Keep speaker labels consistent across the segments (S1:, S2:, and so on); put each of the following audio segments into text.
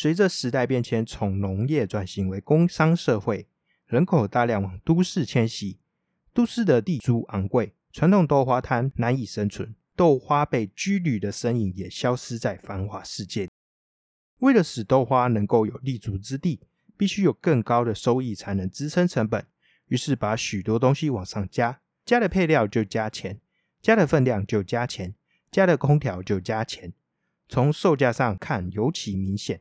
S1: 随着时代变迁，从农业转型为工商社会，人口大量往都市迁徙，都市的地租昂贵，传统豆花摊难以生存，豆花被居旅的身影也消失在繁华世界。为了使豆花能够有立足之地，必须有更高的收益才能支撑成本，于是把许多东西往上加，加了配料就加钱，加了分量就加钱，加了空调就加钱。从售价上看尤其明显。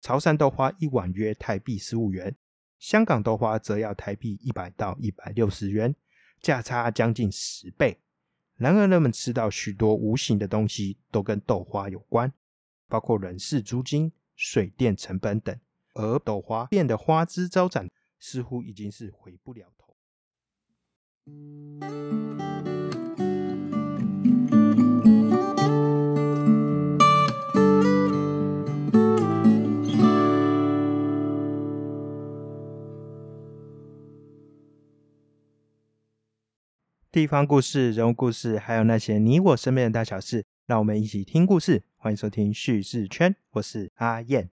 S1: 潮汕豆花一碗约台币十五元，香港豆花则要台币一百到一百六十元，价差将近十倍。然而，人们吃到许多无形的东西都跟豆花有关，包括人事、租金、水电成本等。而豆花店的花枝招展，似乎已经是回不了头。地方故事、人物故事，还有那些你我身边的大小事，让我们一起听故事。欢迎收听叙事圈，我是阿燕。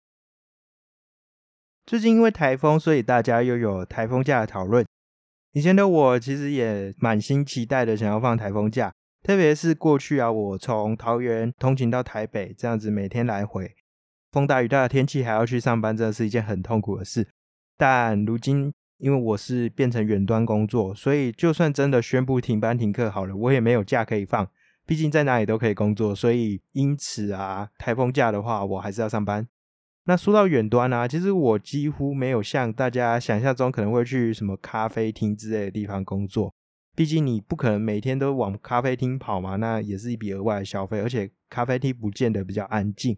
S1: 最近因为台风，所以大家又有台风假的讨论。以前的我其实也满心期待的想要放台风假，特别是过去啊，我从桃园通勤到台北，这样子每天来回，风大雨大的天气还要去上班，真的是一件很痛苦的事。但如今，因为我是变成远端工作，所以就算真的宣布停班停课好了，我也没有假可以放。毕竟在哪里都可以工作，所以因此啊，台风假的话，我还是要上班。那说到远端啊，其实我几乎没有像大家想象中可能会去什么咖啡厅之类的地方工作。毕竟你不可能每天都往咖啡厅跑嘛，那也是一笔额外的消费，而且咖啡厅不见得比较安静。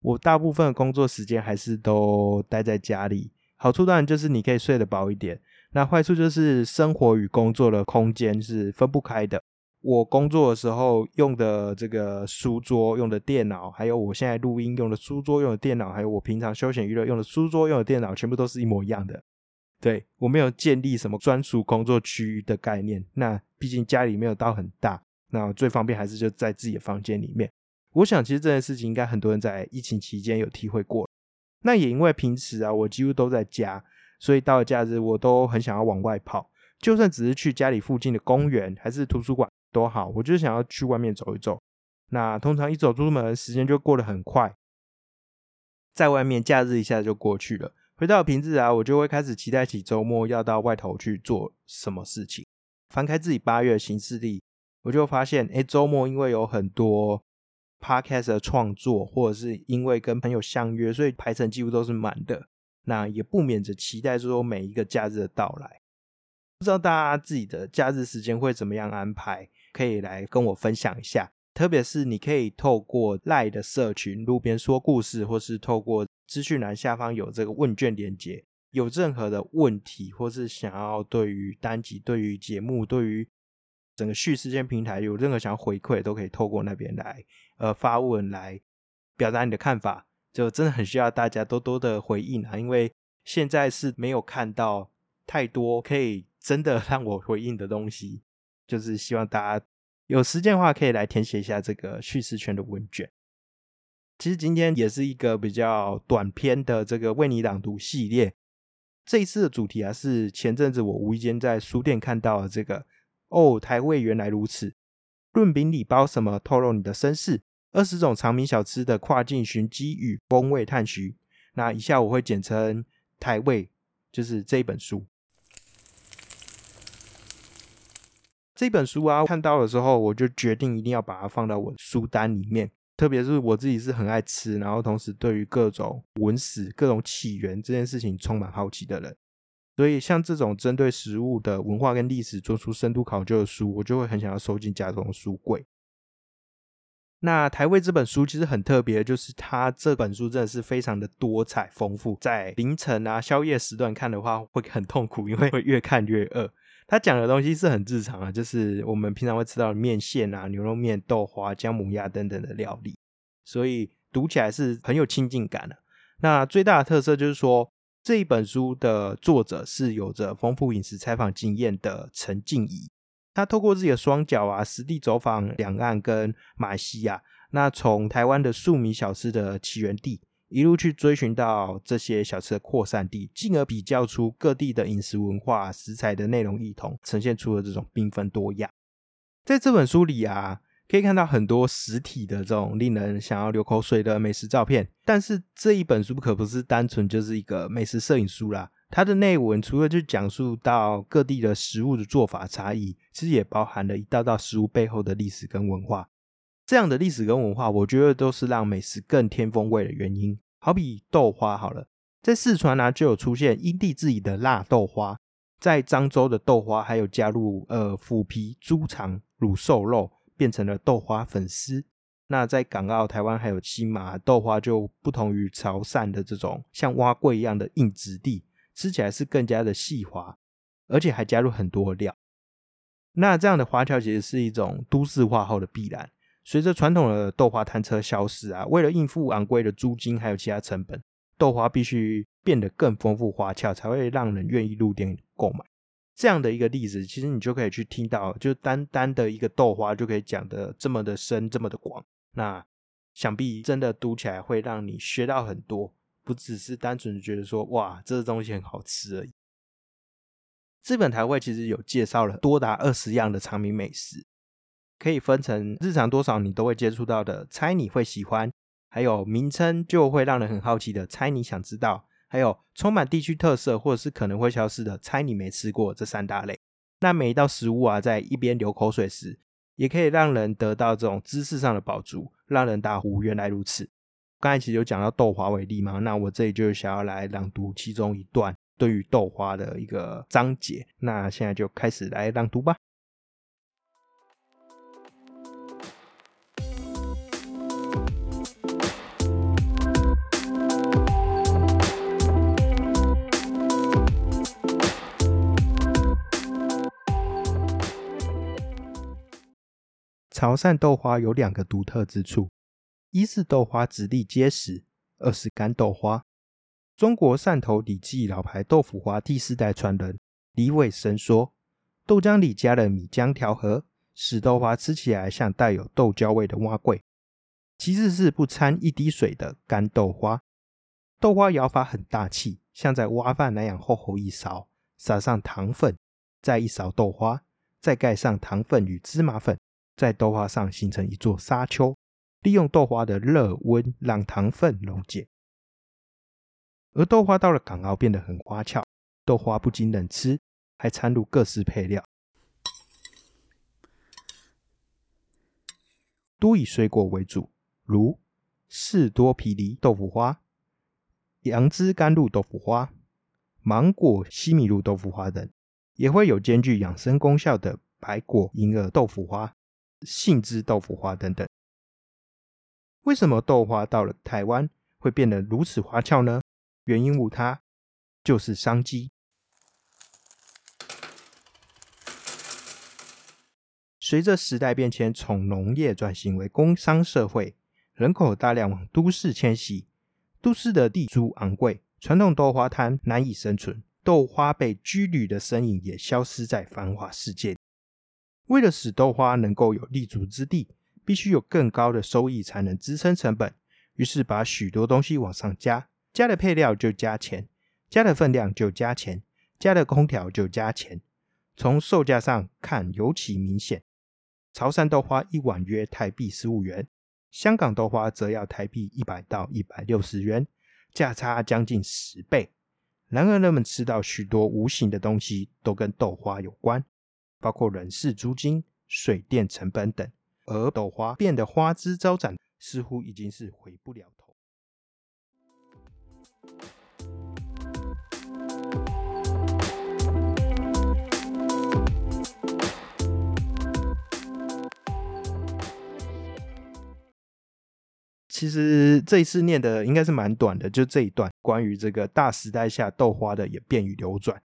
S1: 我大部分的工作时间还是都待在家里。好处当然就是你可以睡得饱一点，那坏处就是生活与工作的空间是分不开的。我工作的时候用的这个书桌、用的电脑，还有我现在录音用的书桌、用的电脑，还有我平常休闲娱乐用的书桌、用的电脑，全部都是一模一样的。对我没有建立什么专属工作区域的概念。那毕竟家里没有到很大，那最方便还是就在自己的房间里面。我想其实这件事情应该很多人在疫情期间有体会过。那也因为平时啊，我几乎都在家，所以到了假日，我都很想要往外跑。就算只是去家里附近的公园，还是图书馆都好，我就是想要去外面走一走。那通常一走出门，时间就过得很快，在外面假日一下就过去了。回到平日啊，我就会开始期待起周末要到外头去做什么事情。翻开自己八月的行事历，我就发现，哎，周末因为有很多。Podcast 的创作，或者是因为跟朋友相约，所以排程几乎都是满的。那也不免着期待说每一个假日的到来。不知道大家自己的假日时间会怎么样安排？可以来跟我分享一下。特别是你可以透过赖的社群、路边说故事，或是透过资讯栏下方有这个问卷连接，有任何的问题，或是想要对于单集、对于节目、对于整个叙事间平台有任何想要回馈，都可以透过那边来。呃，发问来表达你的看法，就真的很需要大家多多的回应啊！因为现在是没有看到太多可以真的 让我回应的东西，就是希望大家有时间的话，可以来填写一下这个叙事圈的问卷。其实今天也是一个比较短篇的这个为你朗读系列。这一次的主题啊，是前阵子我无意间在书店看到的这个哦，台味原来如此，润饼礼包什么？透露你的身世。二十种长明小吃的跨境寻机与风味探寻，那以下我会简称台味，就是这一本书。这本书啊，看到的时候我就决定一定要把它放到我书单里面。特别是我自己是很爱吃，然后同时对于各种文史、各种起源这件事情充满好奇的人，所以像这种针对食物的文化跟历史做出深度考究的书，我就会很想要收进家中的书柜。那台味这本书其实很特别，就是它这本书真的是非常的多彩丰富。在凌晨啊宵夜时段看的话，会很痛苦，因为会越看越饿。他讲的东西是很日常啊，就是我们平常会吃到的面线啊、牛肉面、豆花、姜母鸭等等的料理，所以读起来是很有亲近感的。那最大的特色就是说，这一本书的作者是有着丰富饮食采访经验的陈静怡。他透过自己的双脚啊，实地走访两岸跟马来西亚，那从台湾的庶民小吃的起源地，一路去追寻到这些小吃的扩散地，进而比较出各地的饮食文化、食材的内容异同，呈现出了这种缤纷多样。在这本书里啊，可以看到很多实体的这种令人想要流口水的美食照片。但是这一本书可不是单纯就是一个美食摄影书啦，它的内文除了就讲述到各地的食物的做法差异，其实也包含了一道道食物背后的历史跟文化。这样的历史跟文化，我觉得都是让美食更添风味的原因。好比豆花好了，在四川呢就有出现因地制宜的辣豆花，在漳州的豆花还有加入呃腐皮、猪肠、卤瘦肉，变成了豆花粉丝。那在港澳、台湾还有新马，豆花就不同于潮汕的这种像蛙桂一样的硬质地，吃起来是更加的细滑，而且还加入很多料。那这样的花俏其实是一种都市化后的必然。随着传统的豆花摊车消失啊，为了应付昂贵的租金还有其他成本，豆花必须变得更丰富花俏，才会让人愿意入店购买。这样的一个例子，其实你就可以去听到，就单单的一个豆花就可以讲的这么的深，这么的广。那想必真的读起来会让你学到很多，不只是单纯觉得说哇，这个东西很好吃而已。日本台会其实有介绍了多达二十样的长明美食。可以分成日常多少你都会接触到的，猜你会喜欢；还有名称就会让人很好奇的，猜你想知道；还有充满地区特色或者是可能会消失的，猜你没吃过这三大类。那每一道食物啊，在一边流口水时，也可以让人得到这种知识上的饱足，让人大呼原来如此。刚才其实有讲到豆花为例嘛，那我这里就想要来朗读其中一段对于豆花的一个章节。那现在就开始来朗读吧。潮汕豆花有两个独特之处：一是豆花质地结实，二是干豆花。中国汕头李记老牌豆腐花第四代传人李伟生说，豆浆里加了米浆调和，使豆花吃起来像带有豆椒味的蛙桂。其次是不掺一滴水的干豆花，豆花舀法很大气，像在挖饭那样厚厚一勺，撒上糖粉，再一勺豆花，再盖上糖粉与芝麻粉。在豆花上形成一座沙丘，利用豆花的热温让糖分溶解。而豆花到了港澳变得很花俏，豆花不仅能吃，还掺入各式配料，都以水果为主，如士多啤梨豆腐花、杨枝甘露豆腐花、芒果西米露豆腐花等，也会有兼具养生功效的白果银耳豆腐花。杏汁豆腐花等等，为什么豆花到了台湾会变得如此花俏呢？原因无他，就是商机。随着时代变迁，从农业转型为工商社会，人口大量往都市迁徙，都市的地租昂贵，传统豆花摊难以生存，豆花被居旅的身影也消失在繁华世界。为了使豆花能够有立足之地，必须有更高的收益才能支撑成本。于是把许多东西往上加，加的配料就加钱，加的分量就加钱，加的空调就加钱。从售价上看尤其明显。潮汕豆花一碗约台币十五元，香港豆花则要台币一百到一百六十元，价差将近十倍。然而人们吃到许多无形的东西都跟豆花有关。包括人事、租金、水电成本等，而豆花变得花枝招展，似乎已经是回不了头。其实这一次念的应该是蛮短的，就这一段关于这个大时代下豆花的演变与流转。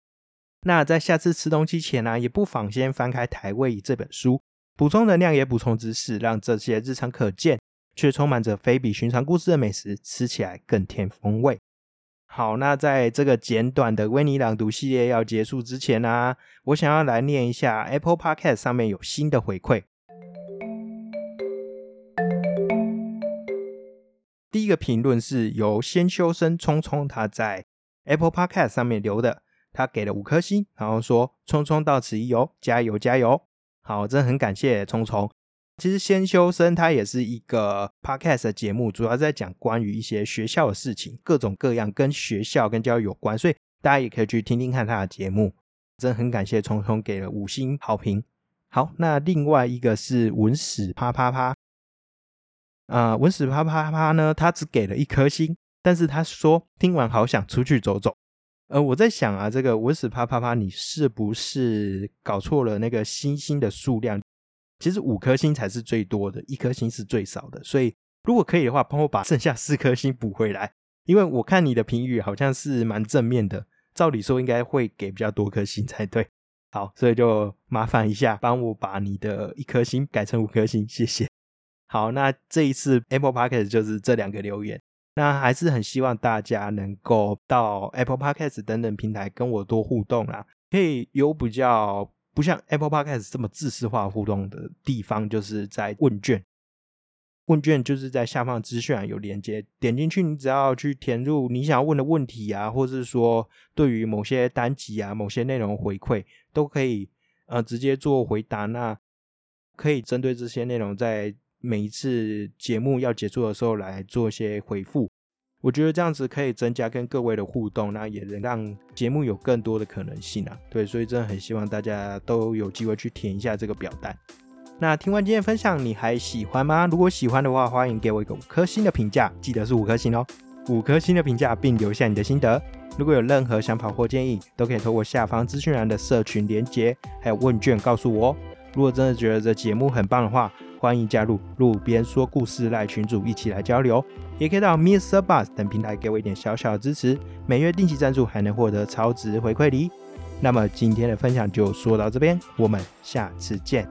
S1: 那在下次吃东西前呢，也不妨先翻开《台味》这本书，补充能量也补充知识，让这些日常可见却充满着非比寻常故事的美食吃起来更添风味。好，那在这个简短的为你朗读系列要结束之前呢，我想要来念一下 Apple Podcast 上面有新的回馈。第一个评论是由先修生聪聪他在 Apple Podcast 上面留的，他给了五颗星，然后说：“聪聪到此一游，加油加油！”好，真的很感谢聪聪。其实先修身，它也是一个 Podcast 的节目，主要在讲关于一些学校的事情，各种各样跟学校跟教育有关，所以大家也可以去听听看他的节目。真的很感谢聪聪给了五星好评。好，那另外一个是文史啪啪啪。啊，文史啪啪啪呢？他只给了一颗星，但是他说听完好想出去走走。呃，我在想啊，这个文史啪啪啪，你是不是搞错了那个星星的数量？其实五颗星才是最多的，一颗星是最少的。所以如果可以的话，帮我把剩下四颗星补回来，因为我看你的评语好像是蛮正面的，照理说应该会给比较多颗星才对。好，所以就麻烦一下，帮我把你的一颗星改成五颗星，谢谢。好，那这一次 Apple Podcast 就是这两个留言，那还是很希望大家能够到 Apple Podcast 等等平台跟我多互动啦，可以有比较不像 Apple Podcast 这么自私化互动的地方，就是在问卷，问卷就是在下方资讯有连接，点进去，你只要去填入你想要问的问题啊，或是说对于某些单集啊、某些内容回馈，都可以呃直接做回答，那可以针对这些内容在。每一次节目要结束的时候来做一些回复，我觉得这样子可以增加跟各位的互动，那也能让节目有更多的可能性啊。对，所以真的很希望大家都有机会去填一下这个表单。那听完今天分享，你还喜欢吗？如果喜欢的话，欢迎给我一个五颗星的评价，记得是五颗星哦，五颗星的评价，并留下你的心得。如果有任何想法或建议，都可以透过下方资讯栏的社群连接还有问卷告诉我哦。如果真的觉得这节目很棒的话，欢迎加入路边说故事赖群主一起来交流，也可以到 Mr. Bus 等平台给我一点小小的支持，每月定期赞助还能获得超值回馈礼。那么今天的分享就说到这边，我们下次见。